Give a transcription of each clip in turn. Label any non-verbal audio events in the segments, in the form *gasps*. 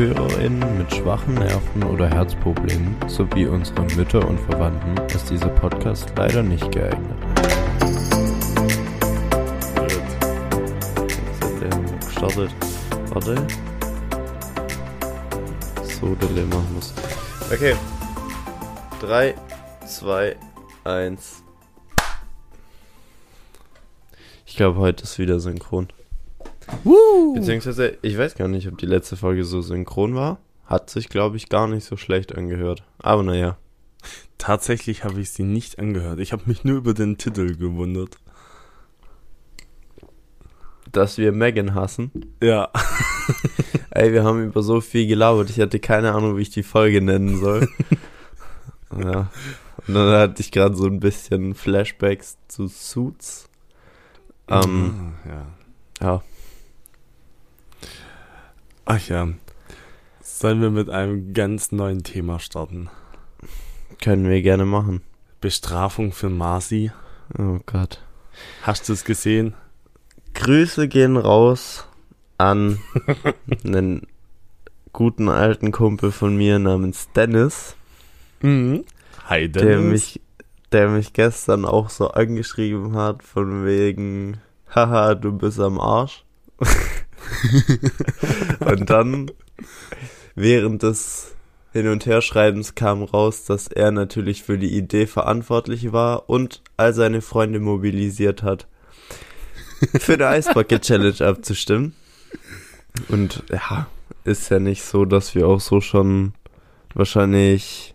ZuhörerInnen mit schwachen Nerven oder Herzproblemen sowie unsere Mütter und Verwandten ist dieser Podcast leider nicht geeignet. Gestartet. Warte. So, Dille machen muss. Okay. 3, 2, 1. Ich glaube, heute ist wieder synchron. Woo! Beziehungsweise, ich weiß gar nicht, ob die letzte Folge so synchron war. Hat sich, glaube ich, gar nicht so schlecht angehört. Aber naja. Tatsächlich habe ich sie nicht angehört. Ich habe mich nur über den Titel gewundert. Dass wir Megan hassen. Ja. *laughs* Ey, wir haben über so viel gelabert. Ich hatte keine Ahnung, wie ich die Folge nennen soll. *laughs* ja. Und dann hatte ich gerade so ein bisschen Flashbacks zu Suits. Ähm, ja. ja. Ach ja. Sollen wir mit einem ganz neuen Thema starten? Können wir gerne machen. Bestrafung für Marci. Oh Gott. Hast du es gesehen? Grüße gehen raus an *laughs* einen guten alten Kumpel von mir namens Dennis, Mhm. Hi, Dennis. der mich, der mich gestern auch so angeschrieben hat von wegen, haha, du bist am Arsch. *laughs* *laughs* Und dann während des Hin- und Herschreibens kam raus, dass er natürlich für die Idee verantwortlich war und all seine Freunde mobilisiert hat, für eine Eisbucket Challenge abzustimmen. Und ja, ist ja nicht so, dass wir auch so schon wahrscheinlich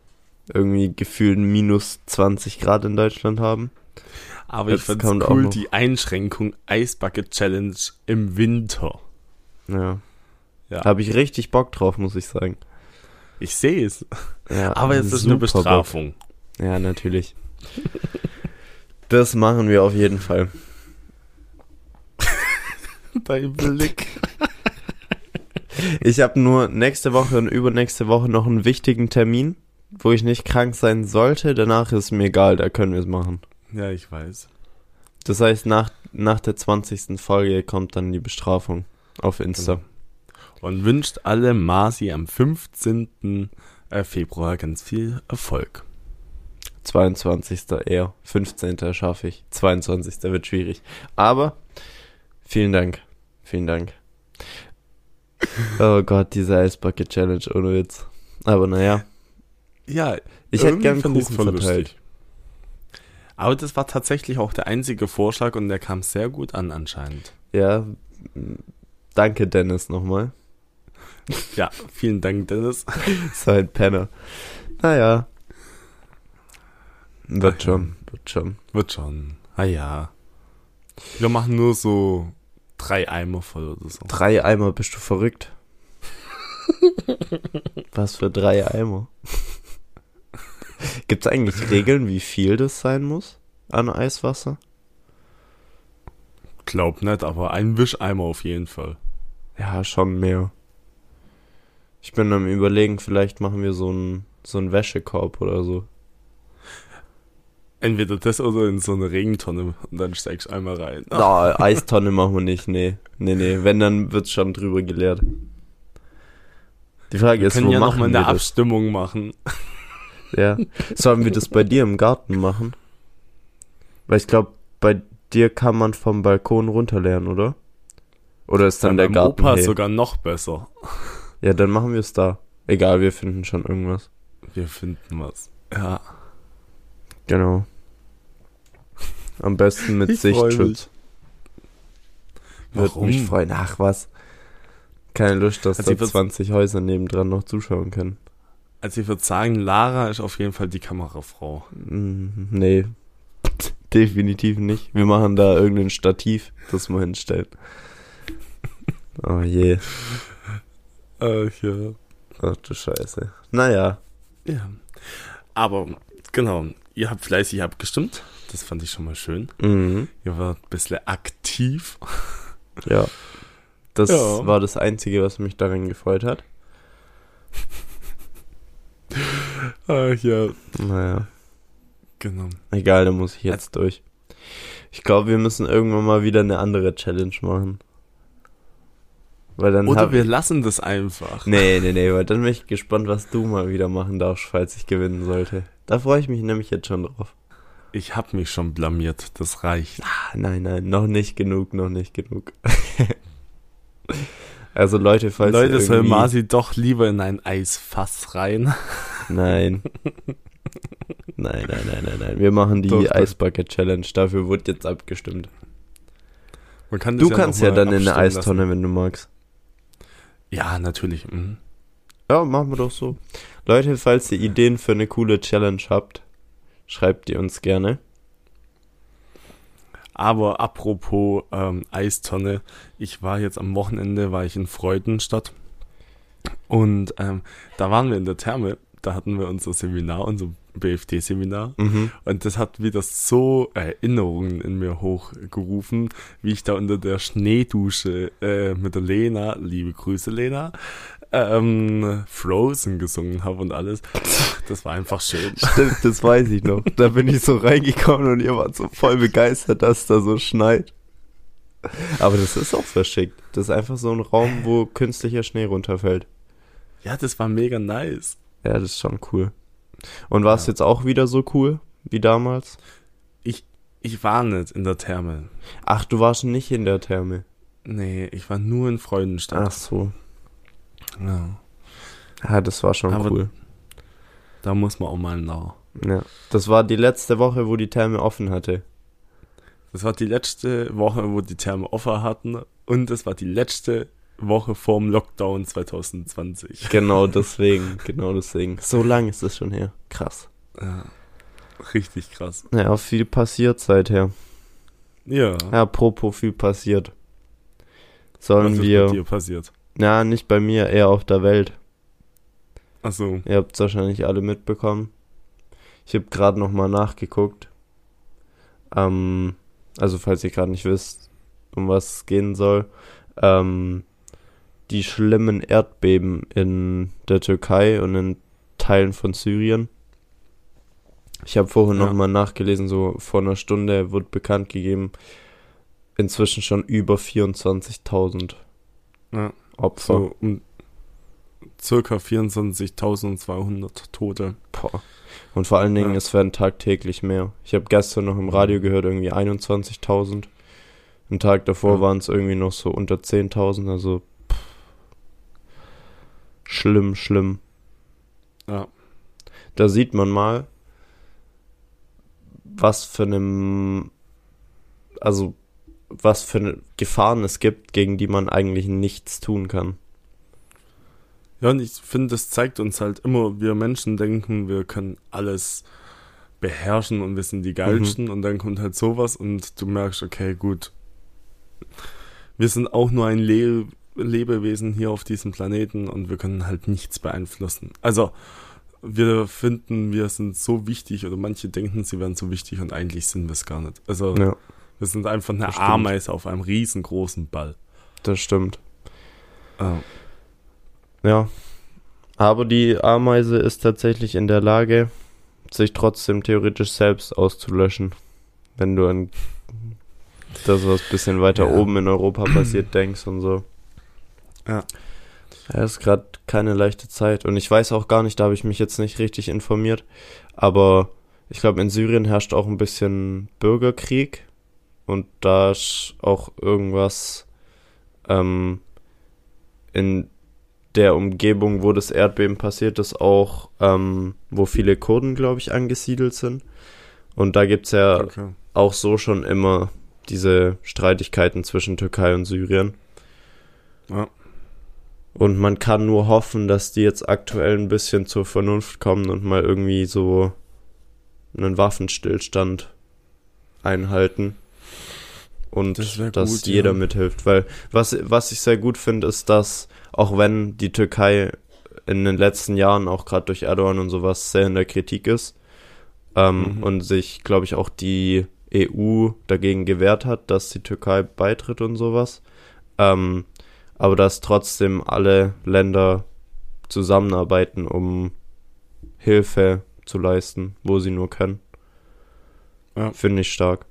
irgendwie gefühlt minus 20 Grad in Deutschland haben. Aber ich Jetzt fand es auch cool, die Einschränkung Eisbucket Challenge im Winter. Ja. Ja. Habe ich richtig Bock drauf, muss ich sagen. Ich sehe es. Ja, Aber jetzt ist eine Bestrafung. Bock. Ja, natürlich. Das machen wir auf jeden Fall. *laughs* Dein Blick. Ich habe nur nächste Woche und übernächste Woche noch einen wichtigen Termin, wo ich nicht krank sein sollte. Danach ist mir egal, da können wir es machen. Ja, ich weiß. Das heißt, nach, nach der 20. Folge kommt dann die Bestrafung auf Insta. Genau. Und wünscht alle Marci am 15. äh, Februar ganz viel Erfolg. 22. eher. 15. schaffe ich. 22. wird schwierig. Aber vielen Dank. Vielen Dank. Oh Gott, diese Eisbucket Challenge ohne Witz. Aber naja, Ja, ich hätte gern Kuchen verteilt. lustig. Aber das war tatsächlich auch der einzige Vorschlag und der kam sehr gut an anscheinend. Ja, danke Dennis nochmal. *laughs* Ja, vielen Dank, Dennis. *laughs* So ein Penner. Naja. Wird schon, wird schon. Wird schon. Ah ja. Wir machen nur so drei Eimer voll oder so. Drei Eimer, bist du verrückt? *laughs* Was für drei Eimer? Gibt es eigentlich Regeln, wie viel das sein muss an Eiswasser? Glaub nicht, aber ein Wischeimer auf jeden Fall. Ja, schon mehr. Ich bin am überlegen, vielleicht machen wir so einen so einen Wäschekorb oder so. Entweder das oder in so eine Regentonne und dann steigst du einmal rein. Na, Eistonne machen wir nicht, nee. Nee, nee, wenn, dann wird's schon drüber geleert. Die Frage Wir ist, können wo ja noch machen mal wir eine? Abstimmung machen. Ja. Sollen wir das bei dir im Garten machen? Weil ich glaube, bei dir kann man vom Balkon runterlernen, oder? Oder ist dann Bei der Garten Opa hey? sogar noch besser. Ja, dann machen wir es da. Egal, wir finden schon irgendwas. Wir finden was. Ja. Genau. Am besten mit *laughs* Ich freu Sichtschutz. Würde Warum? mich freuen. Ach was. Keine Lust, dass Also da würd's- 20 Häuser nebendran noch zuschauen können. Also ich würde sagen, Lara ist auf jeden Fall die Kamerafrau. Mm, Nee. Definitiv nicht. Wir machen da irgendein Stativ, das wir hinstellen. *laughs* Oh je. Ach ja. Ach du Scheiße. Naja. Ja. Aber genau, ihr habt fleißig abgestimmt. Das fand ich schon mal schön. Mhm. Ihr wart ein bisschen aktiv. *laughs* Ja. Das Ja. war das Einzige, was mich darin gefreut hat. Ach ja. Naja. Genau. Egal, da muss ich jetzt durch. Ich glaube, wir müssen irgendwann mal wieder eine andere Challenge machen. Weil dann Oder wir lassen das einfach. Nee, nee, *laughs* nee, weil dann bin ich gespannt, was du mal wieder machen darfst, falls ich gewinnen sollte. Da freue ich mich nämlich jetzt schon drauf. Ich hab mich schon blamiert, das reicht. Ah, nein, nein, noch nicht genug, noch nicht genug. *laughs* also Leute, falls ihr Leute, soll Masi doch lieber in ein Eisfass rein. Nein. *laughs* Nein, nein, nein, nein, nein. Wir machen die Doch. Eisbucket Challenge. Dafür wurde jetzt abgestimmt. Kann Du das kannst ja dann in eine Eistonne, wenn du magst. Lassen. Ja, natürlich. mhm. Ja, machen wir doch so. Leute, falls ihr Ideen für eine coole Challenge habt, schreibt die uns gerne. Aber apropos ähm, Eistonne, ich war jetzt am Wochenende, war ich in Freudenstadt und ähm, da waren wir in der Therme, da hatten wir unser Seminar, unser BFD-Seminar Mhm. und das hat wieder so Erinnerungen in mir hochgerufen, wie ich da unter der Schneedusche äh, mit der Lena, liebe Grüße Lena, ähm, Frozen gesungen habe und alles. Das war einfach schön. Stimmt, das weiß ich noch. Da bin ich so reingekommen und ihr wart so voll begeistert, dass es da so schneit. Aber das ist auch verschickt. Das ist einfach so ein Raum, wo künstlicher Schnee runterfällt. Ja, das war mega nice. Ja, das ist schon cool. Und war es Ja. jetzt auch wieder so cool wie damals? Ich war nicht in der Therme. Ach, du warst nicht in der Therme. Nee, ich war nur in Freudenstadt. Ach so. Ja. Ja, das war schon Aber- cool. Da muss man auch mal nach. Ja. Das war die letzte Woche, wo die Therme offen hatte. Das war die letzte Woche, wo die Therme offen hatten. Und es war die letzte Woche vorm Lockdown 2020. Genau deswegen, genau deswegen. So lang ist es schon her. Krass. Ja. Richtig krass. Ja, viel passiert seither. Ja. Ja, apropos viel passiert. Was Sollen ist wir. bei dir passiert? Ja, nicht bei mir, eher auf der Welt. Achso. Ihr habt es wahrscheinlich alle mitbekommen. Ich habe gerade nochmal nachgeguckt. Ähm, also falls ihr gerade nicht wisst, um was es gehen soll. Ähm, die schlimmen Erdbeben in der Türkei und in Teilen von Syrien. Ich habe vorhin Ja. noch nochmal nachgelesen, so vor einer Stunde wurde bekannt gegeben, inzwischen schon über 24.000 Ja. Opfer. So um circa 24.200 Tote. Boah. Und vor allen Dingen, Ja. es werden tagtäglich mehr. Ich habe gestern noch im Radio gehört, irgendwie 21.000. Einen Tag davor Ja. waren es irgendwie noch so unter 10.000. Also. Schlimm, schlimm. Ja. Da sieht man mal, was für einem, also was für eine Gefahren es gibt, gegen die man eigentlich nichts tun kann. Ja, und ich finde, das zeigt uns halt immer, wir Menschen denken, wir können alles beherrschen und wir sind die Geilsten und dann kommt halt sowas und du merkst, okay, gut, wir sind auch nur ein Le Lebewesen hier auf diesem Planeten und wir können halt nichts beeinflussen. Also, wir finden, wir sind so wichtig oder manche denken, sie wären so wichtig und eigentlich sind wir es gar nicht. Also, Ja, wir sind einfach eine. Ameise auf einem riesengroßen Ball. das stimmt. Ah, Ja. Aber die Ameise ist tatsächlich in der Lage, sich trotzdem theoretisch selbst auszulöschen. Wenn du an das, was ein bisschen weiter Ja. oben in Europa passiert, *clears throat* denkst und so. Ja. Ja, ist gerade keine leichte Zeit. Und ich weiß auch gar nicht, da habe ich mich jetzt nicht richtig informiert. Aber ich glaube, in Syrien herrscht auch ein bisschen Bürgerkrieg. Und da ist auch irgendwas ähm, in der Umgebung, wo das Erdbeben passiert ist, auch, ähm, wo viele Kurden, glaube ich, angesiedelt sind. Und da gibt's ja okay. auch so schon immer diese Streitigkeiten zwischen Türkei und Syrien. Ja. Und man kann nur hoffen, dass die jetzt aktuell ein bisschen zur Vernunft kommen und mal irgendwie so einen Waffenstillstand einhalten. Und Das dass gut, jeder ja. mithilft. Weil was, was ich sehr gut finde, ist, dass auch wenn die Türkei in den letzten Jahren auch gerade durch Erdogan und sowas sehr in der Kritik ist ähm, Mhm. und sich, glaube ich, auch die EU dagegen gewehrt hat, dass die Türkei beitritt und sowas. Ähm, aber dass trotzdem alle Länder zusammenarbeiten, um Hilfe zu leisten, wo sie nur können. Ja. Finde ich stark.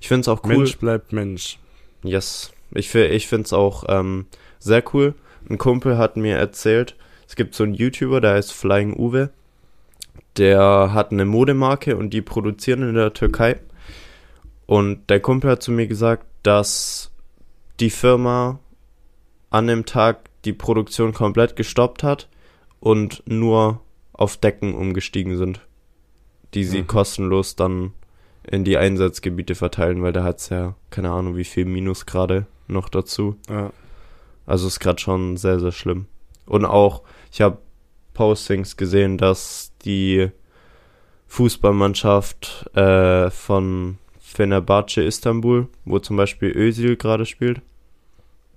Ich finde es auch cool. Mensch bleibt Mensch. Yes. Ich, ich finde es auch ähm, sehr cool. Ein Kumpel hat mir erzählt, es gibt so einen YouTuber, der heißt Flying Uwe. Der hat eine Modemarke und die produzieren in der Türkei. Und der Kumpel hat zu mir gesagt, dass die Firma an dem Tag die Produktion komplett gestoppt hat und nur auf Decken umgestiegen sind, die sie mhm. kostenlos dann in die Einsatzgebiete verteilen, weil da hat es ja keine Ahnung wie viel Minusgrade noch dazu. Ja. Also ist gerade schon sehr, sehr schlimm. Und auch, ich habe Postings gesehen, dass die Fußballmannschaft äh, von Fenerbahce Istanbul, wo zum Beispiel Özil gerade spielt,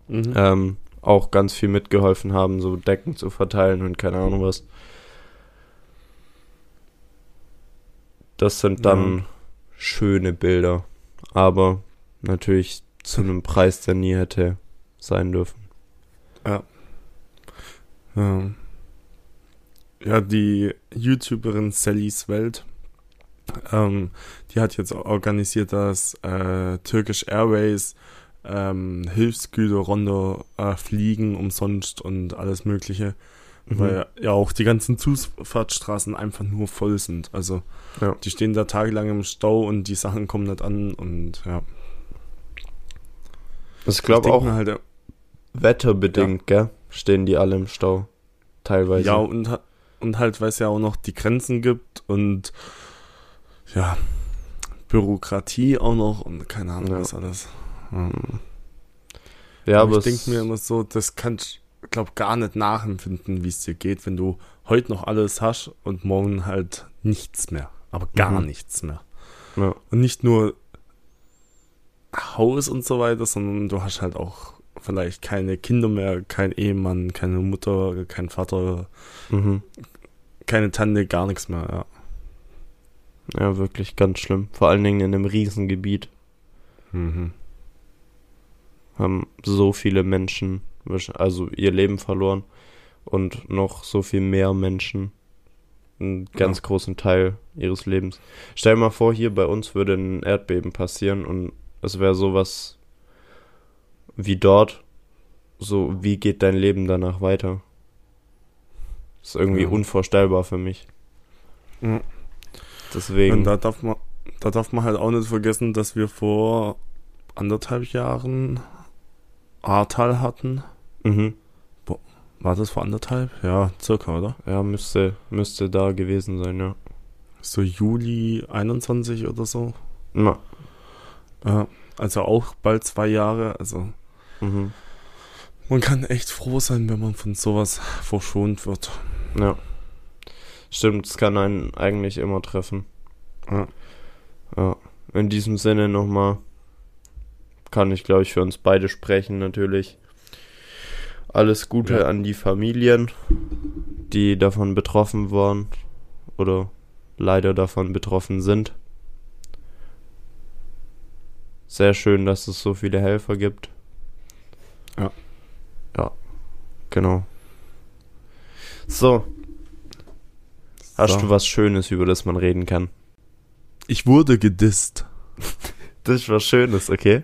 mhm. ähm, auch ganz viel mitgeholfen haben, so Decken zu verteilen und keine Ahnung was. Das sind dann ja. schöne Bilder, aber natürlich zu einem Preis, der nie hätte sein dürfen. Ja. Ja, ja die YouTuberin Sallys Welt, ähm, die hat jetzt organisiert, dass äh, Turkish Airways ähm, Hilfsgüter runter äh, fliegen umsonst und alles Mögliche. Mhm. Weil ja auch die ganzen Zufahrtsstraßen einfach nur voll sind. Also ja. die stehen da tagelang im Stau und die Sachen kommen nicht an und ja. Ich glaube auch halt, wetterbedingt, ja. gell? Stehen die alle im Stau. Teilweise. Ja, und, und halt, weil es ja auch noch die Grenzen gibt und ja, Bürokratie auch noch und keine Ahnung, ja. was alles. Hm. Ja, aber, aber ich denke mir immer so, das kannst glaube gar nicht nachempfinden, wie es dir geht, wenn du heute noch alles hast und morgen halt nichts mehr. Aber gar mhm. nichts mehr. Ja. Und nicht nur Haus und so weiter, sondern du hast halt auch vielleicht keine Kinder mehr, kein Ehemann, keine Mutter, kein Vater, mhm. keine Tante, gar nichts mehr, ja. Ja, wirklich ganz schlimm. Vor allen Dingen in einem Riesengebiet. Mhm. Haben so viele Menschen, also ihr Leben verloren und noch so viel mehr Menschen einen ganz ja. großen Teil ihres Lebens. Stell dir mal vor, hier bei uns würde ein Erdbeben passieren und es wäre sowas wie dort. So, wie geht dein Leben danach weiter? Ist irgendwie ja. unvorstellbar für mich. Ja. Deswegen. Und da darf man, da darf man halt auch nicht vergessen, dass wir vor anderthalb Jahren Ahrtal hatten. Mhm. War das vor anderthalb? Ja, circa, oder? Ja, müsste, müsste da gewesen sein, ja. So Juli 21 oder so. Ja. Ja, also auch bald zwei Jahre, also. Mhm. Man kann echt froh sein, wenn man von sowas verschont wird. Ja. Stimmt, es kann einen eigentlich immer treffen. Ja. ja. In diesem Sinne nochmal kann ich, glaube ich, für uns beide sprechen, natürlich. Alles Gute ja. an die Familien, die davon betroffen waren oder leider davon betroffen sind. Sehr schön, dass es so viele Helfer gibt. Ja. Ja, genau. So. Hast so. du was Schönes, über das man reden kann? Ich wurde gedisst. Das ist was Schönes, okay?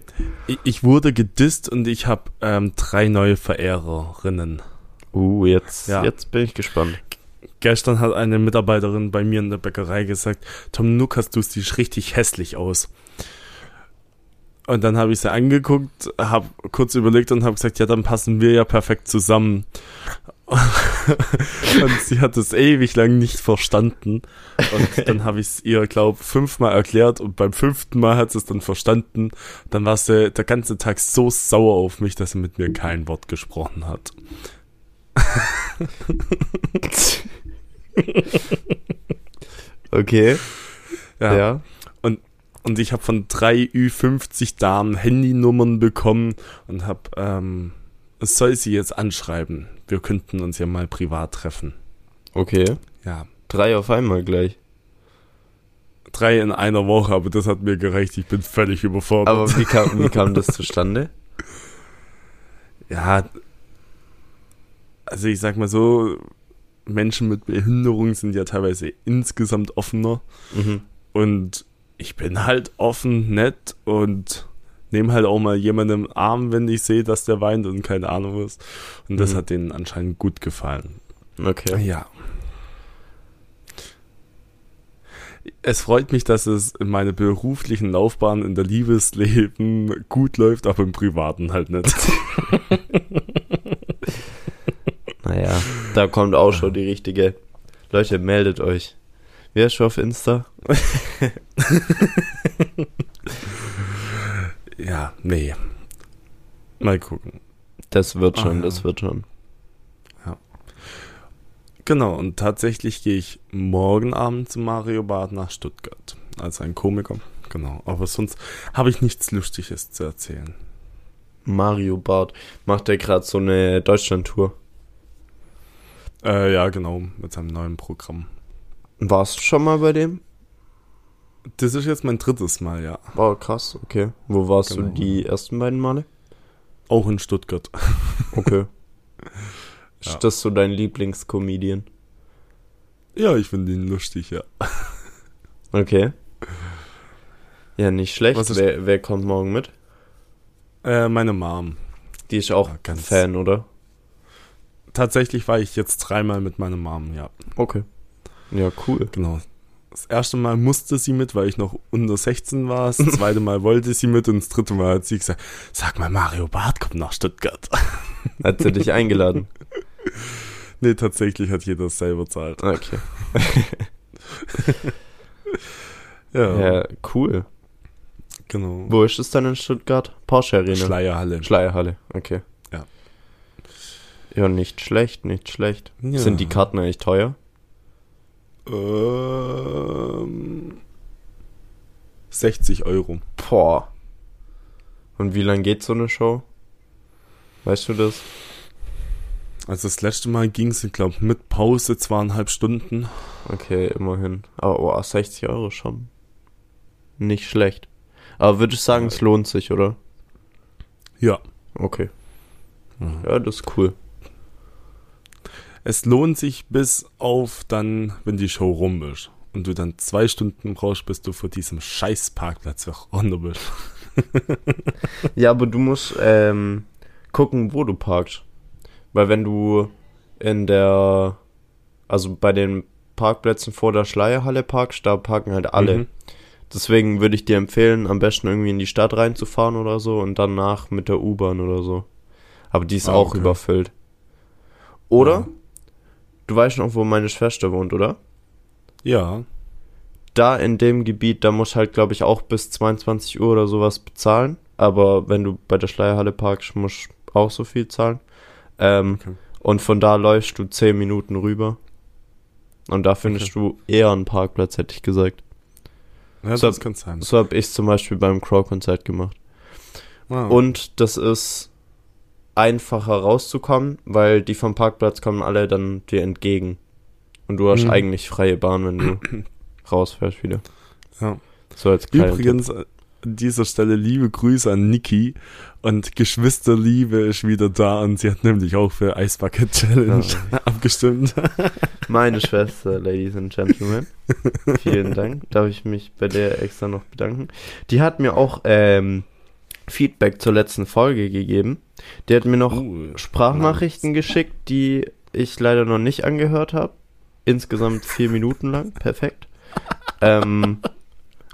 Ich, wurde gedisst und ich habe ähm, drei neue Verehrerinnen. Uh, jetzt, ja. jetzt bin ich gespannt. Gestern hat eine Mitarbeiterin bei mir in der Bäckerei gesagt, Tom Nukas, du siehst richtig hässlich aus. Und dann habe ich sie angeguckt, habe kurz überlegt und habe gesagt, ja, dann passen wir ja perfekt zusammen. *laughs* und sie hat es ewig lang nicht verstanden. Und *laughs* dann habe ich es ihr, glaube fünfmal erklärt und beim fünften Mal hat sie es dann verstanden. Dann war sie der ganze Tag so sauer auf mich, dass sie mit mir kein Wort gesprochen hat. *laughs* okay. Ja. ja. Und, ich habe von drei Ü50 Damen Handynummern bekommen und habe ähm, es soll sie jetzt anschreiben. Wir könnten uns ja mal privat treffen. Okay. Ja. Drei auf einmal gleich. Drei in einer Woche, aber das hat mir gereicht. Ich bin völlig überfordert. Aber wie kam, wie kam das *laughs* zustande? Ja, also ich sag mal so, Menschen mit Behinderung sind ja teilweise insgesamt offener. Mhm. Und ich bin halt offen, nett und nehme halt auch mal jemanden im Arm, wenn ich sehe, dass der weint und keine Ahnung was. Und das Mhm. hat denen anscheinend gut gefallen. Okay. Ja. Es freut mich, dass es in meiner beruflichen Laufbahn in der Liebesleben gut läuft, aber im Privaten halt nicht. *laughs* Naja, da kommt auch schon die richtige. Leute, meldet euch. Wer ist schon auf Insta? *laughs* ja, nee. Mal gucken. Das wird schon, Ah, ja. das wird schon. Genau, und tatsächlich gehe ich morgen Abend zu Mario Barth nach Stuttgart. Als ein Komiker. Genau. Aber sonst habe ich nichts Lustiges zu erzählen. Mario Bart macht der gerade so eine Deutschland-Tour. Äh, ja, genau, mit seinem neuen Programm. Warst du schon mal bei dem? Das ist jetzt mein drittes Mal, ja. Oh, krass, okay. Wo warst Genau. du die ersten beiden Male? Auch in Stuttgart. *laughs* Okay. *laughs* Ja. Ist das so dein Lieblingscomedian? Ja, ich finde ihn lustig, ja. *laughs* Okay. Ja, nicht schlecht. Was Wer, wer kommt morgen mit? Äh, meine Mom. Die ist auch Ja, ganz- Fan, oder? Tatsächlich war ich jetzt dreimal mit meiner Mom, ja. Okay. Ja, cool. Genau. Das erste Mal musste sie mit, weil ich noch unter 16 war. Das zweite Mal wollte sie mit und das dritte Mal hat sie gesagt, sag mal, Mario Barth kommt nach Stuttgart. *laughs* Hat sie dich eingeladen? nee, tatsächlich hat jeder selber zahlt. Okay. *laughs* Ja, Ja, cool. genau. Wo ist es dann in Stuttgart? Porsche Arena. Schleierhalle. Schleierhalle, okay. Ja. Ja, nicht schlecht, nicht schlecht. Ja. Sind die Karten eigentlich teuer? Ähm, 60 Euro. Boah. Und wie lang geht so eine Show? Weißt du das? Also das letzte Mal ging es, ich glaube, mit Pause zweieinhalb Stunden. Okay, immerhin. Aber oh, 60 Euro schon. Nicht schlecht. Aber würde ich sagen, es lohnt sich, oder? Ja. Okay. Mhm. Ja, das ist cool. Es lohnt sich bis auf dann, wenn die Show rum ist. Und du dann zwei Stunden brauchst, bis du vor diesem scheiß Parkplatz runter bist. *laughs* Ja, aber du musst ähm, gucken, wo du parkst. Weil wenn du in der, also bei den Parkplätzen vor der Schleierhalle parkst, da parken halt alle. Mhm. Deswegen würde ich dir empfehlen, am besten irgendwie in die Stadt reinzufahren oder so und danach mit der U-Bahn oder so. Aber die ist Ah, auch okay. überfüllt. Oder? Ja. Du weißt noch, wo meine Schwester wohnt, oder? Ja. Da in dem Gebiet, da musst du halt, glaube ich, auch bis 22 Uhr oder sowas bezahlen. Aber wenn du bei der Schleierhalle parkst, musst du auch so viel zahlen. Ähm, Okay. Und von da läufst du 10 Minuten rüber. Und da findest du eher einen Parkplatz, hätte ich gesagt. Ja, So- das kann sein. So habe ich zum Beispiel beim Crow-Konzert gemacht. Ah. Und das ist einfacher rauszukommen, weil die vom Parkplatz kommen alle dann dir entgegen. Und du hast Mhm. eigentlich freie Bahn, wenn du *clears throat* rausfährst wieder. Ja. So als Übrigens, an dieser Stelle liebe Grüße an Niki. Und Geschwisterliebe ist wieder da und sie hat nämlich auch für Eisbucket Challenge *laughs* abgestimmt. Tipp. Meine Schwester, *laughs* Ladies and Gentlemen. Vielen Dank. Darf ich mich bei der extra noch bedanken. Die hat mir auch ähm, Feedback zur letzten Folge gegeben. Die hat mir noch Uh, Sprachnachrichten geschickt, die ich leider noch nicht angehört habe. Insgesamt vier Minuten lang. Perfekt. ähm,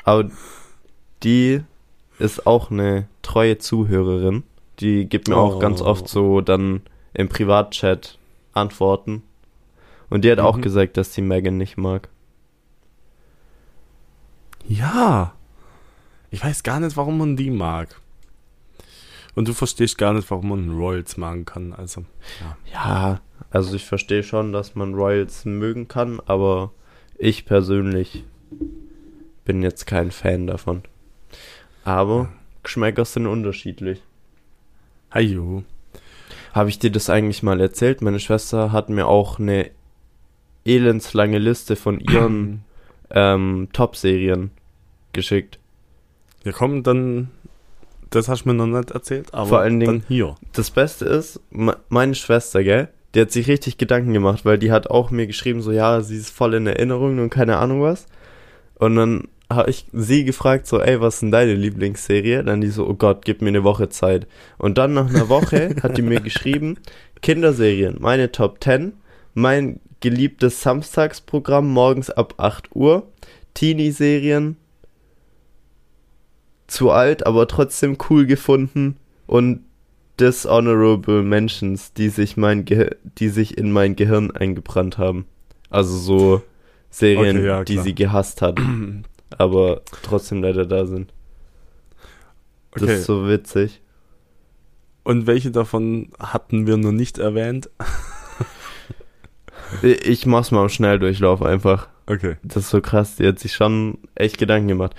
aber die ist auch eine treue Zuhörerin. Die gibt mir auch Oh. ganz oft so dann im Privatchat Antworten. Und die hat auch Mhm. gesagt, dass sie Megan nicht mag. Ja. Ich weiß gar nicht, warum man die mag. Und du verstehst gar nicht, warum man Royals machen kann. Also, Ja, also ich verstehe schon, dass man Royals mögen kann, aber ich persönlich bin jetzt kein Fan davon. Aber Geschmäcker sind unterschiedlich. Hajo. Habe ich dir das eigentlich mal erzählt? Meine Schwester hat mir auch eine elendslange Liste von ihren *clears throat* ähm, Top-Serien geschickt. Ja, komm, dann. Das hast du mir noch nicht erzählt, aber Vor allen Dingen- hier. Das Beste ist, me- meine Schwester, gell? Die hat sich richtig Gedanken gemacht, weil die hat auch mir geschrieben, so ja, sie ist voll in Erinnerung und keine Ahnung was. Und dann habe ich sie gefragt, so, ey, was ist denn deine Lieblingsserie? Dann die so, oh Gott, gib mir eine Woche Zeit. Und dann nach einer Woche *laughs* hat die mir geschrieben, Kinderserien, meine Top 10, mein geliebtes Samstagsprogramm morgens ab 8 Uhr, Teenie-Serien, zu alt, aber trotzdem cool gefunden und Dishonorable Mentions, die sich mein Ge die sich in mein Gehirn eingebrannt haben. Also so *laughs* Serien, Okay, ja, die sie gehasst hat, *clears throat* aber trotzdem leider da sind. Das Okay. ist so witzig. Und welche davon hatten wir noch nicht erwähnt? *laughs* Ich mach's mal im Schnelldurchlauf einfach. Okay. Das ist so krass, die hat sich schon echt Gedanken gemacht.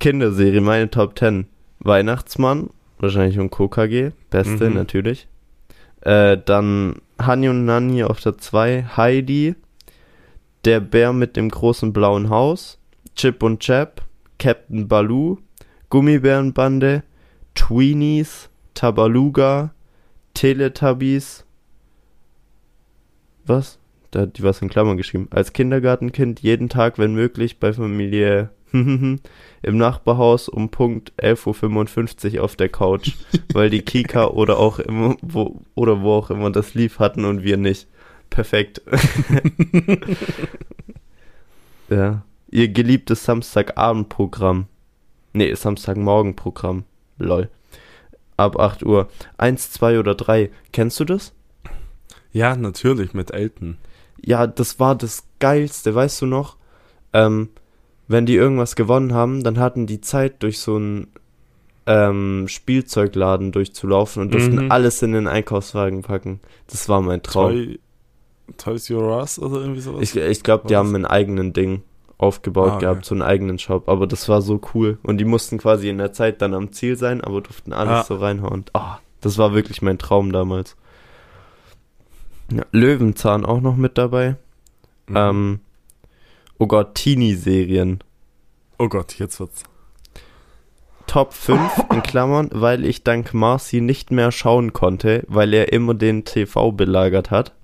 Kinderserie, meine Top 10. Weihnachtsmann, wahrscheinlich und KKG, beste Mhm. natürlich. Äh, dann Hani und Nani auf der 2, Heidi, Der Bär mit dem großen blauen Haus, Chip und Chap, Captain Baloo, Gummibärenbande, Tweenies, Tabaluga, Teletubbies. Was? Da hat die was in Klammern geschrieben. Als Kindergartenkind jeden Tag, wenn möglich, bei Familie *laughs* im Nachbarhaus um Punkt 11.55 Uhr auf der Couch, *laughs* weil die Kika oder auch immer, wo, oder wo auch immer das lief hatten und wir nicht. Perfekt. *laughs* ja. Ihr geliebtes Samstagabendprogramm. Nee, Samstagmorgenprogramm. Lol. Ab 8 Uhr. 1, 2 oder 3. Kennst du das? Ja, natürlich, mit Elton. Ja, das war das Geilste, weißt du noch? Ähm, wenn die irgendwas gewonnen haben, dann hatten die Zeit, durch so einen ähm, Spielzeugladen durchzulaufen und durften Mhm. alles in den Einkaufswagen packen. Das war mein Traum. Toy, Toys R Us oder irgendwie sowas? Ich, ich glaube, die haben einen eigenen Ding aufgebaut Ah, okay. gehabt, so einen eigenen Shop. Aber das war so cool. Und die mussten quasi in der Zeit dann am Ziel sein, aber durften alles Ah. so reinhauen. Ah, das war wirklich mein Traum damals. Ja, Löwenzahn auch noch mit dabei. Mhm. Ähm, oh Gott, Teenie-Serien. oh Gott, jetzt wird's. Top 5 in Klammern, weil ich dank Marcy nicht mehr schauen konnte, weil er immer den TV belagert hat.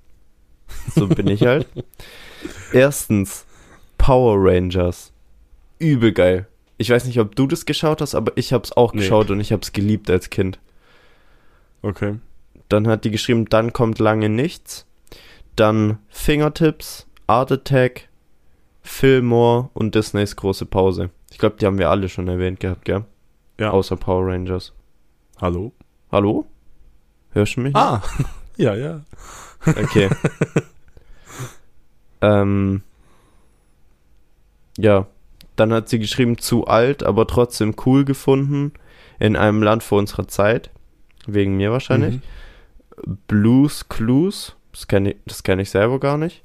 So bin ich halt. *laughs* Erstens, Power Rangers. Übel geil. Ich weiß nicht, ob du das geschaut hast, aber ich hab's auch Nee. geschaut und ich hab's geliebt als Kind. Okay. Dann hat die geschrieben, dann kommt lange nichts. Dann Fingertips, Art Attack, Fillmore und Disneys große Pause. Ich glaube, die haben wir alle schon erwähnt gehabt, gell? Ja. Außer Power Rangers. Hallo? Hallo? Hörst du mich? Ah, *laughs* ja, ja. Okay. *laughs* ähm, ja, dann hat sie geschrieben, zu alt, aber trotzdem cool gefunden. In einem Land vor unserer Zeit. Wegen mir wahrscheinlich. Mhm. Blues Clues. Das kenne ich, das kenn ich selber gar nicht.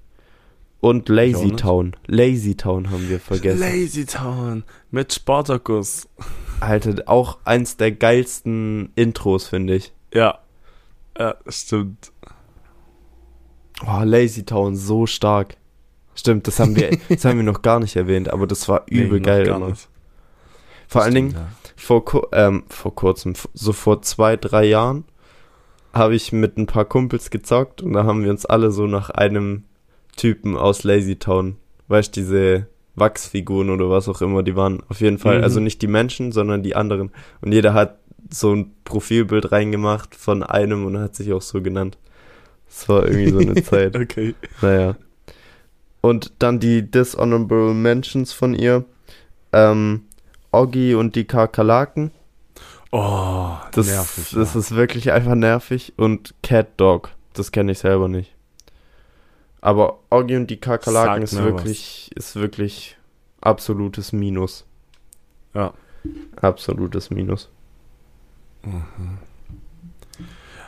Und Lazy. Town. Lazy Town haben wir vergessen. Lazy Town mit Spartacus. Alter, auch eins der geilsten Intros, finde ich. Ja. Ja, stimmt. Oh, Lazy Town, so stark. Stimmt, das haben wir, *laughs* das haben wir noch gar nicht erwähnt, aber das war Nee, übel noch geil. gar immer. nicht. Vor allen Dingen, vor, ku- ähm, vor kurzem, so vor zwei, drei Jahren, habe ich mit ein paar Kumpels gezockt und da haben wir uns alle so nach einem Typen aus Lazy Town, weißt du, diese Wachsfiguren oder was auch immer, die waren auf jeden Fall, Mhm. also nicht die Menschen, sondern die anderen. Und jeder hat so ein Profilbild reingemacht von einem und hat sich auch so genannt. Das war irgendwie so eine *laughs* Zeit. Okay. Naja. Und dann die Dishonorable Mentions von ihr. Ähm, Oggi und die Kakerlaken. Oh, Das, nervig. das ja. ist wirklich einfach nervig. Und Cat Dog. Das kenne ich selber nicht. Aber Oggi und die Kakerlaken ist wirklich, ist wirklich absolutes Minus. Ja. Absolutes Minus.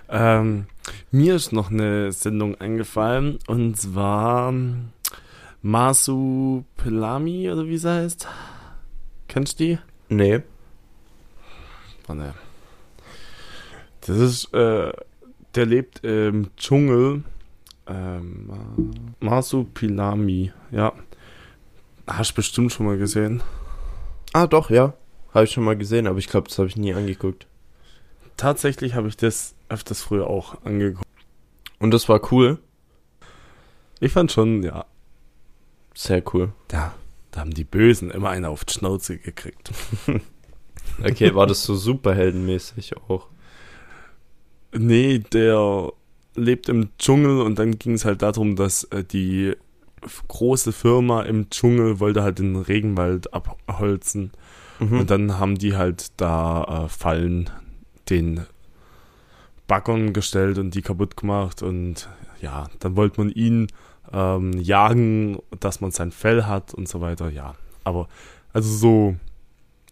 Ähm, mir ist noch eine Sendung eingefallen und zwar Masu Pelami oder wie sie heißt. Kennst du die? Nee. Oh, ne. Das ist, äh, der lebt im Dschungel. Ähm, Ma- Masu Pilami, ja. Hast du bestimmt schon mal gesehen. Ah, doch, ja. Habe ich schon mal gesehen, aber ich glaube, das habe ich nie angeguckt. Tatsächlich habe ich das öfters früher auch angeguckt. Und das war cool. Ich fand schon, ja. Sehr cool. Ja. Da haben die Bösen immer eine auf die Schnauze gekriegt. *laughs* Okay, war das so superheldenmäßig auch? Nee, der lebt im Dschungel und dann ging es halt darum, dass äh, die große Firma im Dschungel wollte halt den Regenwald abholzen. Mhm. Und dann haben die halt da äh, Fallen den Baggern gestellt und die kaputt gemacht. Und ja, dann wollte man ihn ähm, jagen, dass man sein Fell hat und so weiter. Ja, aber also so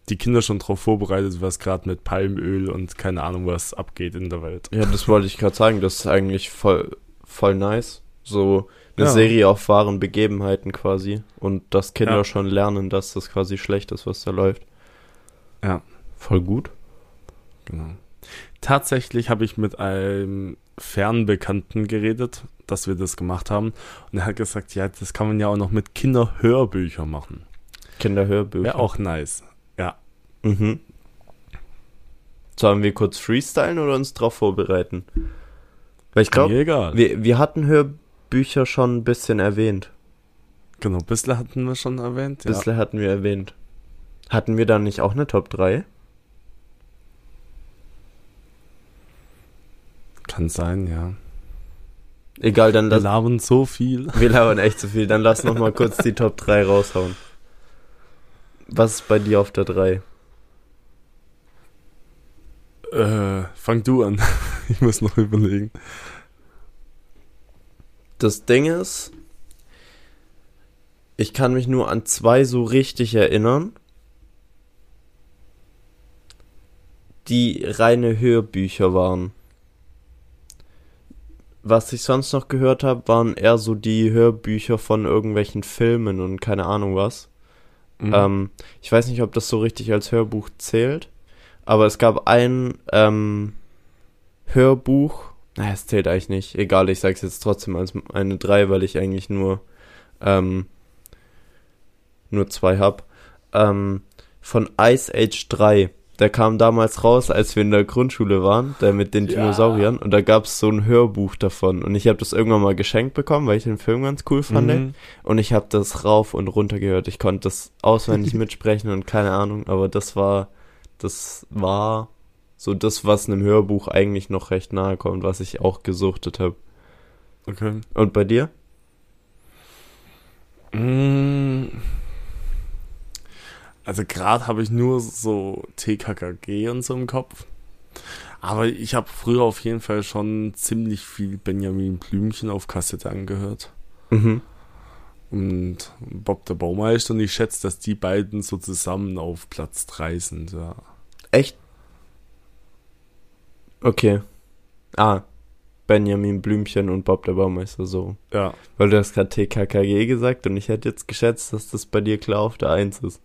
die Kinder schon drauf vorbereitet, was gerade mit Palmöl und keine Ahnung was abgeht in der Welt. Ja, das wollte ich gerade sagen. Das ist eigentlich voll, voll nice. So eine Ja. Serie auf wahren Begebenheiten quasi. Und dass Kinder Ja. schon lernen, dass das quasi schlecht ist, was da läuft. Ja. Voll gut. Genau. Tatsächlich habe ich mit einem Fernbekannten geredet, dass wir das gemacht haben. Und er hat gesagt, ja, das kann man ja auch noch mit Kinderhörbüchern machen. Kinderhörbücher. Wäre auch nice. Mhm. Sollen wir kurz freestylen oder uns drauf vorbereiten? Weil ich glaube, wir, wir hatten Hörbücher schon ein bisschen erwähnt. genau, Bissle hatten wir schon erwähnt. Ja. Bisschen hatten wir erwähnt. Hatten wir da nicht auch eine Top 3? Kann sein, ja. Egal, dann Wir lass, labern so viel. wir labern echt zu viel. Dann lass noch mal kurz die Top 3 raushauen. Was ist bei dir auf der 3? Äh, fang du an. *laughs* ich muss noch überlegen. Das Ding ist, ich kann mich nur an zwei so richtig erinnern, die reine Hörbücher waren. Was ich sonst noch gehört habe, waren eher so die Hörbücher von irgendwelchen Filmen und keine Ahnung was. Mhm. Ähm, ich weiß nicht, ob das so richtig als Hörbuch zählt, aber es gab ein ähm, Hörbuch, naja, es zählt eigentlich nicht, egal, ich sag's jetzt trotzdem als eine 3, weil ich eigentlich nur ähm, nur zwei hab, ähm, von Ice Age 3. Der kam damals raus, als wir in der Grundschule waren, der mit den Ja. Dinosauriern, und da gab's so ein Hörbuch davon. Und ich habe das irgendwann mal geschenkt bekommen, weil ich den Film ganz cool fand. Mhm. Und ich habe das rauf und runter gehört. Ich konnte das auswendig *laughs* mitsprechen und keine Ahnung, aber das war, das war so das, was einem Hörbuch eigentlich noch recht nahe kommt, was ich auch gesuchtet habe. Okay. Und bei dir? Mm. Also gerade habe ich nur so TKKG und so im Kopf. Aber ich habe früher auf jeden Fall schon ziemlich viel Benjamin Blümchen auf Kassette angehört. Mhm. Und Bob der Baumeister. Und ich schätze, dass die beiden so zusammen auf Platz 3 sind. Ja. Echt? Okay. Ah, Benjamin Blümchen und Bob der Baumeister so. ja. Weil du hast gerade TKKG gesagt und ich hätte jetzt geschätzt, dass das bei dir klar auf der 1 ist.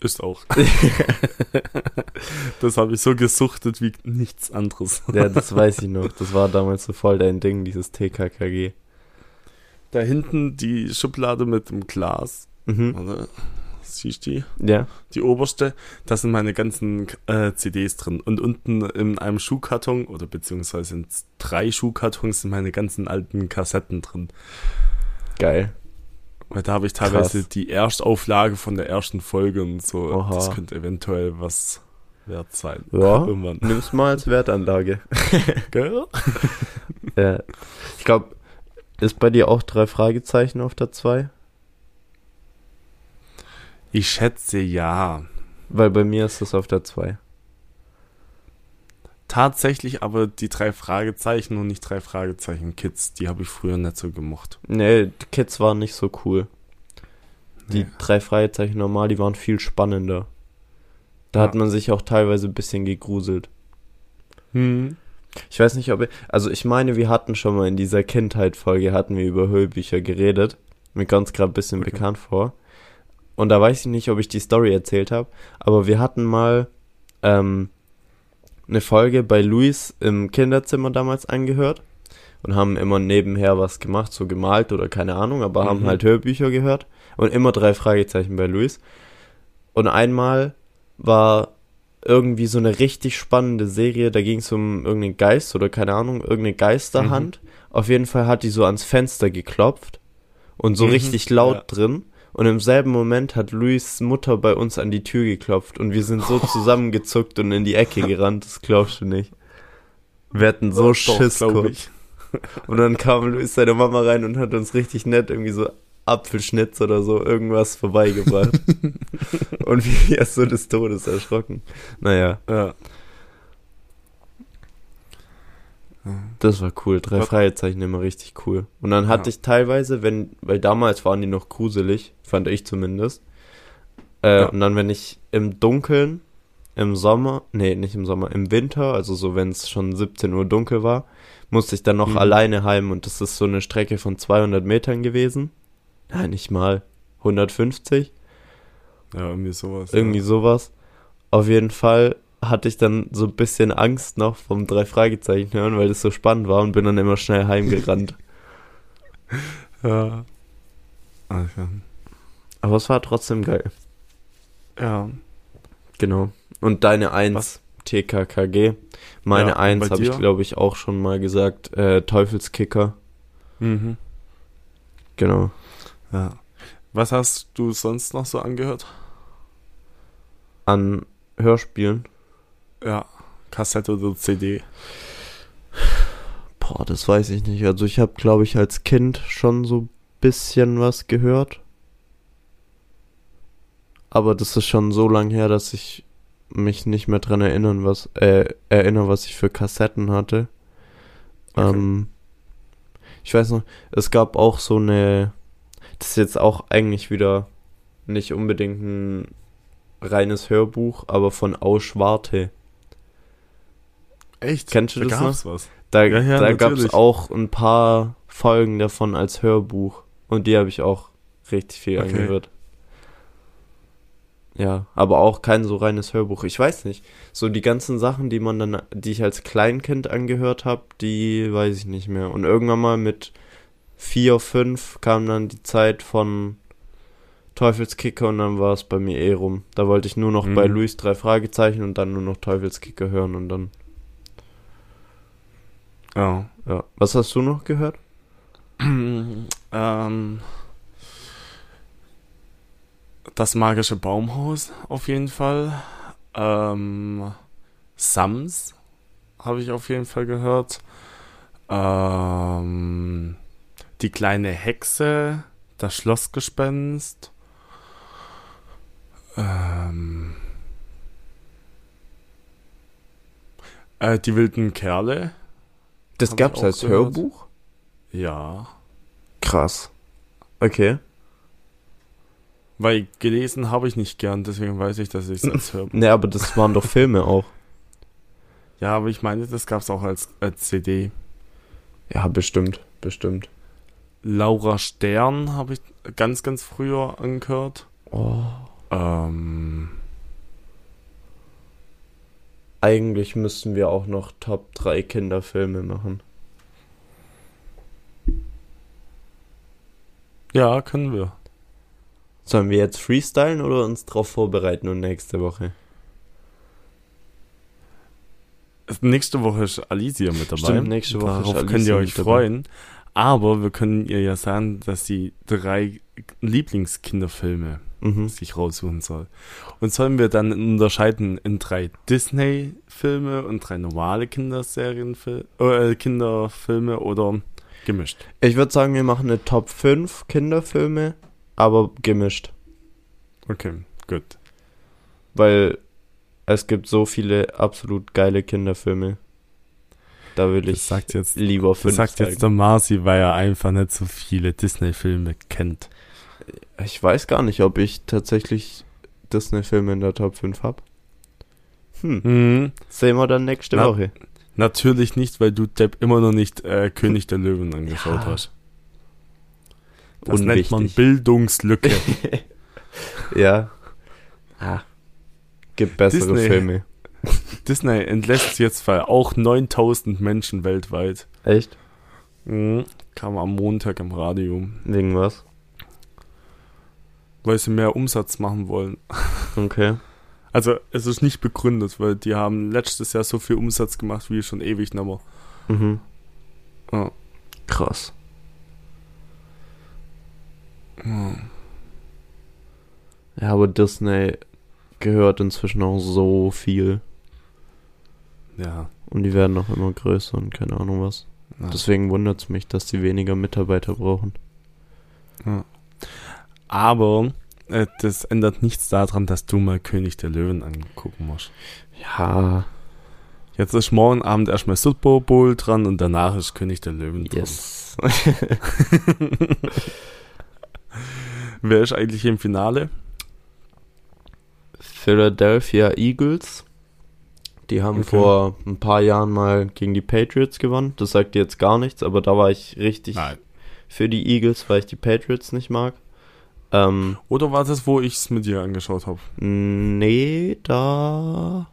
Ist auch. *laughs* das habe ich so gesuchtet wie nichts anderes. Ja, das weiß ich noch. Das war damals so voll dein Ding, dieses TKKG. Da hinten die Schublade mit dem Glas. Mhm. Oder? Siehst du die? Ja. Die oberste, da sind meine ganzen äh, CDs drin. Und unten in einem Schuhkarton, oder beziehungsweise in drei Schuhkartons, sind meine ganzen alten Kassetten drin. Geil. Weil da habe ich teilweise Krass. die Erstauflage von der ersten Folge und so. Oha. Das könnte eventuell was wert sein. Ja. Irgendwann. Nimm's mal als Wertanlage. *laughs* Gell? *laughs* Ja. Ich glaube, ist bei dir auch drei Fragezeichen auf der 2? Ich schätze ja. Weil bei mir ist das auf der 2. Tatsächlich aber die drei Fragezeichen und nicht drei Fragezeichen Kids, die habe ich früher nicht so gemocht. Nee, die Kids waren nicht so cool. Die Nee. drei Fragezeichen normal, die waren viel spannender. Da Ja. hat man sich auch teilweise ein bisschen gegruselt. Hm. Ich weiß nicht, ob ich, also ich meine, wir hatten schon mal in dieser Kindheit-Folge hatten wir über Hörbücher geredet. Mir es gerade ein bisschen Okay. bekannt vor. Und da weiß ich nicht, ob ich die Story erzählt habe, aber wir hatten mal ähm, eine Folge bei Luis im Kinderzimmer damals angehört und haben immer nebenher was gemacht, so gemalt oder keine Ahnung, aber haben Mhm. halt Hörbücher gehört und immer drei Fragezeichen bei Luis. Und einmal war irgendwie so eine richtig spannende Serie, da ging es um irgendeinen Geist oder keine Ahnung, irgendeine Geisterhand. Auf jeden Fall hat die so ans Fenster geklopft und so Mhm, richtig laut ja. drin. Und im selben Moment hat Luis Mutter bei uns an die Tür geklopft und wir sind so *laughs* zusammengezuckt und in die Ecke gerannt, das glaubst du nicht. Wir hatten so Doch, Schiss glaub kurz. ich. Und dann kam Luis seine Mama rein und hat uns richtig nett irgendwie so Apfelschnitz oder so irgendwas vorbeigebracht. *laughs* und wir so des Todes erschrocken. Naja, Ja. das war cool. Drei Fragezeichen immer richtig cool. Und dann hatte Ja. ich teilweise, wenn, weil damals waren die noch gruselig, fand ich zumindest. Äh, Ja. Und dann, wenn ich im Dunkeln, im Sommer, nee, nicht im Sommer, im Winter, also so, wenn es schon 17 Uhr dunkel war, musste ich dann noch Mhm. alleine heim und das ist so eine Strecke von 200 Metern gewesen. Nein, nicht mal. 150. Ja, irgendwie sowas. Irgendwie ja. sowas. Auf jeden Fall hatte ich dann so ein bisschen Angst noch vom drei Fragezeichen hören, weil das so spannend war und bin dann immer schnell heimgerannt. *laughs* Ja. Also, Aber es war trotzdem geil. ja. Genau. Und deine 1 Was? TKKG. Meine Ja, und 1 bei habe ich glaube ich auch schon mal gesagt. Äh, Teufelskicker. Mhm. Genau. Ja. Was hast du sonst noch so angehört? An Hörspielen. Ja. Kassette oder CD? Boah, das weiß ich nicht. Also ich habe glaube ich als Kind schon so bisschen was gehört. Aber das ist schon so lang her, dass ich mich nicht mehr dran erinnern, was äh, erinnere, was ich für Kassetten hatte. Okay. Ähm, ich weiß noch, es gab auch so eine, das ist jetzt auch eigentlich wieder nicht unbedingt ein reines Hörbuch, aber von Auschwarte. Echt? Kennst du da das gab's was? Da, Ja, ja, da gab es auch ein paar Folgen davon als Hörbuch und die habe ich auch richtig viel Okay. angehört. Ja, aber auch kein so reines Hörbuch. Ich weiß nicht. So die ganzen Sachen, die man dann, die ich als Kleinkind angehört habe, die weiß ich nicht mehr. Und irgendwann mal mit vier, fünf kam dann die Zeit von Teufelskicker und dann war es bei mir eh rum. Da wollte ich nur noch Mhm. bei Luis drei Fragezeichen und dann nur noch Teufelskicker hören und dann, Ja. ja. Was hast du noch gehört? *clears throat* ähm, das magische Baumhaus auf jeden Fall. Ähm, Sams habe ich auf jeden Fall gehört. Ähm, die kleine Hexe, das Schlossgespenst. Ähm, äh, die wilden Kerle. Das gab's als gehört. Hörbuch? Ja. Krass. Okay. Weil gelesen habe ich nicht gern, deswegen weiß ich, dass ich es als *laughs* Hörbuch. Ne, aber das waren doch Filme auch. Ja, aber ich meine, das gab es auch als, als CD. Ja, bestimmt, bestimmt. Laura Stern habe ich ganz, ganz früher angehört. Oh. Ähm, Eigentlich müssten wir auch noch Top 3 Kinderfilme machen. ja, können wir. Sollen wir jetzt freestylen oder uns drauf vorbereiten und nächste Woche? Nächste Woche ist Alicia mit dabei. Stimmt, nächste Woche Darauf könnt ihr euch dabei. Aber wir können ihr ja sagen, dass sie drei Lieblingskinderfilme Mhm. sich raussuchen soll. Und sollen wir dann unterscheiden in drei Disney-Filme und drei normale Kinderserienfilme, äh, Kinderfilme oder gemischt? Ich würde sagen, wir machen eine Top 5 Kinderfilme, aber gemischt. Okay, gut. Weil es gibt so viele absolut geile Kinderfilme. Da will ich sagt jetzt, lieber das fünf sagt sagen. jetzt der Marci, weil er einfach nicht so viele Disney-Filme kennt. Ich weiß gar nicht, ob ich tatsächlich Disney-Filme in der Top 5 hab. Hm, Mhm. sehen wir dann nächste Na, Woche. Natürlich nicht, weil du Depp immer noch nicht äh, König der Löwen angeschaut Ja. hast. Das nennt man Unwichtig. Bildungslücke. *laughs* Ja. Ah. Gibt bessere Disney. Filme. *laughs* Disney entlässt jetzt auch 9000 Menschen weltweit. Echt? Mhm. Kam am Montag im Radio. Wegen was? Weil sie mehr Umsatz machen wollen. *laughs* Okay. Also es ist nicht begründet, weil die haben letztes Jahr so viel Umsatz gemacht wie schon ewig mehr. Mhm. Ja. Krass. Ja, aber Disney gehört inzwischen auch so viel. Ja. Und die werden auch immer größer und keine Ahnung was. ja. Deswegen wundert es mich, dass die weniger Mitarbeiter brauchen. Aber äh, das ändert nichts daran, dass du mal König der Löwen angucken musst. Ja, Jetzt ist morgen Abend erstmal Super Bowl dran und danach ist König der Löwen dran. yes. *laughs* Wer ist eigentlich im Finale? Philadelphia Eagles. Die haben Okay. vor ein paar Jahren mal gegen die Patriots gewonnen. Das sagt dir jetzt gar nichts, aber da war ich richtig Nein. für die Eagles, weil ich die Patriots nicht mag. Ähm, Oder war das, wo ich es mit dir angeschaut habe? nee, da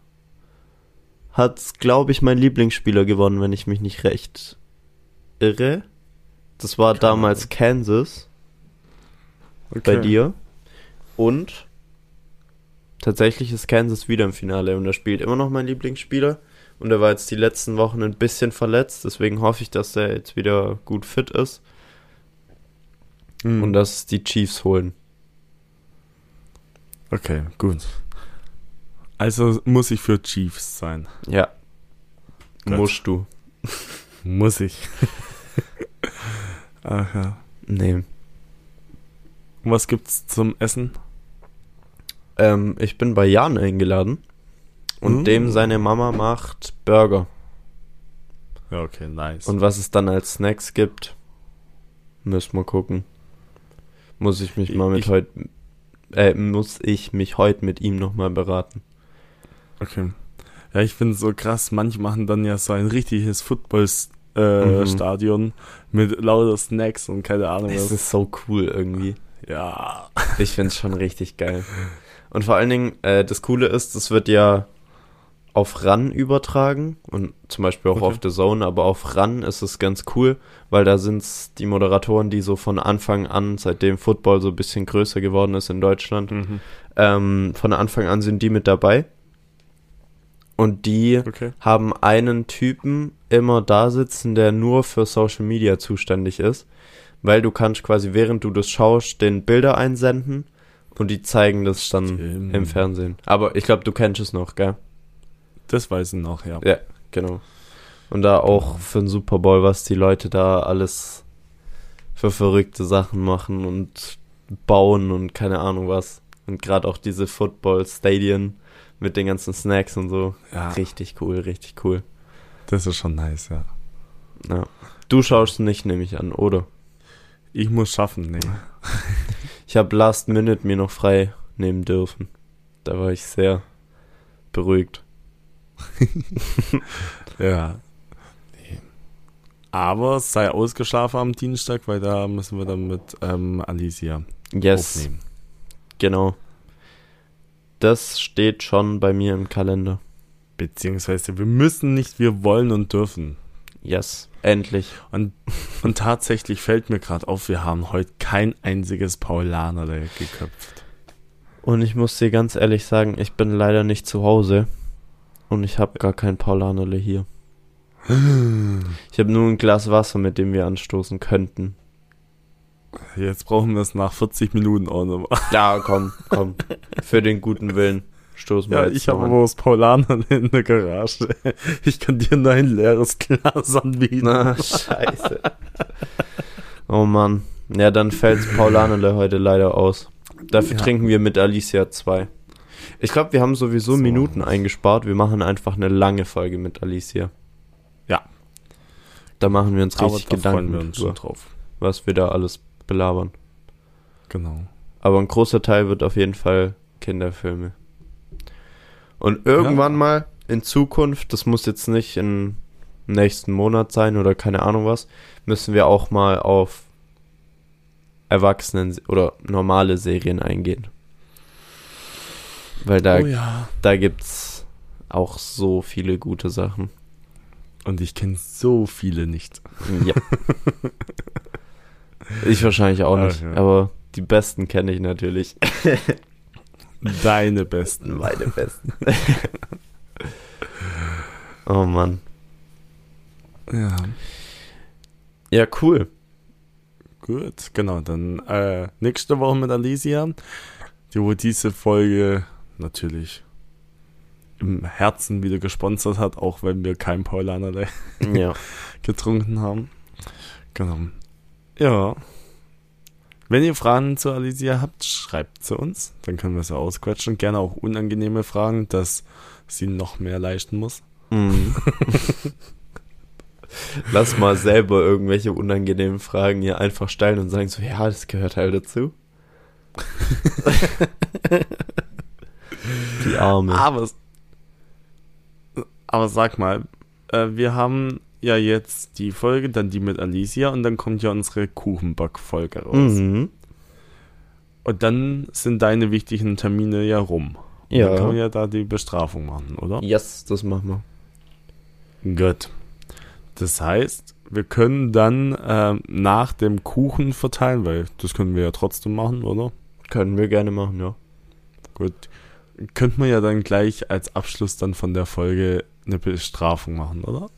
hat's, glaube ich, mein Lieblingsspieler gewonnen, wenn ich mich nicht recht irre. Das war Keine damals Kansas bei dir. Und tatsächlich ist Kansas wieder im Finale und er spielt immer noch mein Lieblingsspieler. Und er war jetzt die letzten Wochen ein bisschen verletzt, deswegen hoffe ich, dass er jetzt wieder gut fit ist Mhm. und dass die Chiefs holen. Okay, gut. Also muss ich für Chiefs sein. Ja. Gut. Musst du. Muss ich. *laughs* Ach ja. Nee. Und was gibt's zum Essen? Ähm, ich bin bei Jan eingeladen. Und Mm. dem seine Mama macht Burger. Ja, okay, nice. Und was es dann als Snacks gibt, müssen wir gucken. Muss ich mich mal mit Ich- heute, äh, muss ich mich heute mit ihm nochmal beraten. okay. Ja, ich finde so krass, manche machen dann ja so ein richtiges Football-Stadion äh, Mhm. Mit lauter Snacks und keine Ahnung Es was. ist so cool irgendwie. Ja. Ich finde es schon richtig geil. *laughs* Und vor allen Dingen, äh, das Coole ist, das wird ja auf RAN übertragen und zum Beispiel auch Okay. auf The Zone, aber auf RAN ist es ganz cool, weil da sind es die Moderatoren, die so von Anfang an, seitdem Football so ein bisschen größer geworden ist in Deutschland, Mhm. ähm, von Anfang an sind die mit dabei. Und die Okay. haben einen Typen immer da sitzen, der nur für Social Media zuständig ist, weil du kannst quasi während du das schaust, den Bilder einsenden und die zeigen das dann Stimmt. im Fernsehen. Aber ich glaube, du kennst es noch, gell? Das weiß ich noch, ja. Ja, genau. Und da auch für den Super Bowl, was die Leute da alles für verrückte Sachen machen und bauen und keine Ahnung was. Und gerade auch diese Football-Stadien mit den ganzen Snacks und so. Ja, Richtig cool, richtig cool. das ist schon nice, ja. Ja. Du schaust nicht, nehme ich an, oder? Ich muss schaffen, nee. *laughs* Ich habe Last Minute mir noch frei nehmen dürfen. Da war ich sehr beruhigt. *laughs* Ja. Nee. Aber sei ausgeschlafen am Dienstag, weil da müssen wir dann mit ähm, Alicia Yes, aufnehmen. genau. Das steht schon bei mir im Kalender. Beziehungsweise wir müssen nicht, wir wollen und dürfen. Yes, endlich. Und, und tatsächlich fällt mir gerade auf, wir haben heute kein einziges Paulanerle geköpft. Und ich muss dir ganz ehrlich sagen, ich bin leider nicht zu Hause. Und ich habe gar kein Paulanerle hier. *gasps* Ich habe nur ein Glas Wasser, mit dem wir anstoßen könnten. Jetzt brauchen wir es nach 40 Minuten auch nochmal. Ja, komm, komm. Für den guten Willen stoßen wir Ja, ich habe aber das Paulanerle *laughs* in der Garage. Ich kann dir nur ein leeres Glas anbieten. Na, scheiße. Oh Mann. Ja, dann fällt Paulanerle heute leider aus. Dafür Ja. trinken wir mit Alicia zwei. Ich glaube, wir haben sowieso So. Minuten eingespart. Wir machen einfach eine lange Folge mit Alicia. Ja. Da machen wir uns Aber richtig da freuen Gedanken wir uns schon drauf. was wir da alles belabern. Genau. Aber ein großer Teil wird auf jeden Fall Kinderfilme. Und irgendwann Ja. mal in Zukunft, das muss jetzt nicht im nächsten Monat sein oder keine Ahnung was, müssen wir auch mal auf Erwachsenen oder normale Serien eingehen. Weil da, oh ja. da gibt's auch so viele gute Sachen. Und ich kenne so viele nicht. Ja. *laughs* ich wahrscheinlich auch Ach nicht, ja. aber die besten kenne ich natürlich. *laughs* Deine besten. Meine besten. *laughs* oh Mann. Ja. Ja, cool. Gut, genau. Dann äh, nächste Woche mit Alicia. die wo diese Folge natürlich im Herzen wieder gesponsert hat, auch wenn wir kein Paulaner Ja. *laughs* getrunken haben. Genau. Ja. Wenn ihr Fragen zu Alicia habt, schreibt sie uns. Dann können wir sie ausquetschen. Gerne auch unangenehme Fragen, dass sie noch mehr leisten muss. Mhm. *laughs* Lass mal selber irgendwelche unangenehmen Fragen hier einfach stellen und sagen so, ja, das gehört halt dazu. *laughs* Die Arme. Aber, aber sag mal, äh, wir haben ja jetzt die Folge, dann die mit Alicia und dann kommt ja unsere Kuchenback-Folge raus. Mhm. Und dann sind deine wichtigen Termine ja rum. Und Ja. Dann kann man ja da die Bestrafung machen, oder? Yes, das machen wir. Gut. Das heißt, wir können dann ähm, nach dem Kuchen verteilen, weil das können wir ja trotzdem machen, oder? Können wir gerne machen, ja. Gut. Könnte man ja dann gleich als Abschluss dann von der Folge eine Bestrafung machen, oder?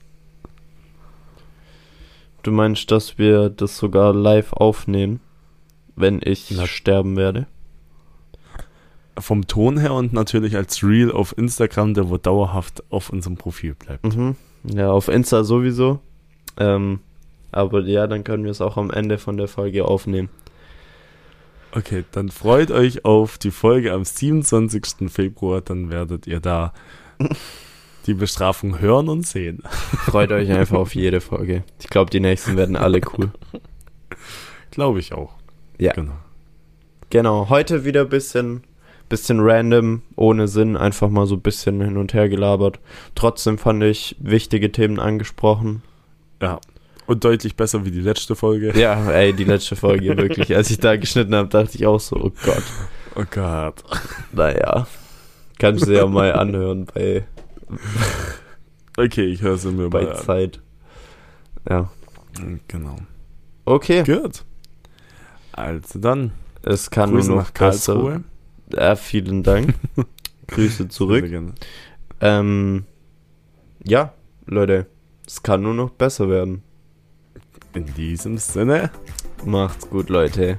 Du meinst, dass wir das sogar live aufnehmen, wenn ich Na- sterben werde? Vom Ton her und natürlich als Reel auf Instagram, der wo dauerhaft auf unserem Profil bleibt. Mhm. Ja, auf Insta sowieso. Ähm, aber ja, dann können wir es auch am Ende von der Folge aufnehmen. Okay, dann freut euch auf die Folge am 27. Februar, dann werdet ihr da *laughs* die Bestrafung hören und sehen. Freut euch einfach auf jede Folge. Ich glaube, die nächsten werden alle cool. Glaube ich auch. Ja. Genau. Genau, heute wieder ein bisschen, bisschen random, ohne Sinn, einfach mal so ein bisschen hin und her gelabert. Trotzdem fand ich wichtige Themen angesprochen. Ja. Und deutlich besser wie die letzte Folge. Ja, ey, die letzte Folge wirklich. Als ich da geschnitten habe, dachte ich auch so, oh Gott. Oh Gott. Naja, kannst du ja mal anhören bei, *laughs* Okay, ich höre sie mir bei mal Zeit. Ja, an. Genau. okay. Gut. Also dann, Es kann Grüße nur noch nach Karlsruhe. besser. Ja, vielen Dank. *laughs* Grüße zurück. Ähm, ja, Leute, es kann nur noch besser werden. In diesem Sinne, Macht's gut, Leute.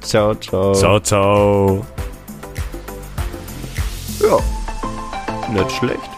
Ciao, ciao. ciao, ciao. Ja, nicht schlecht.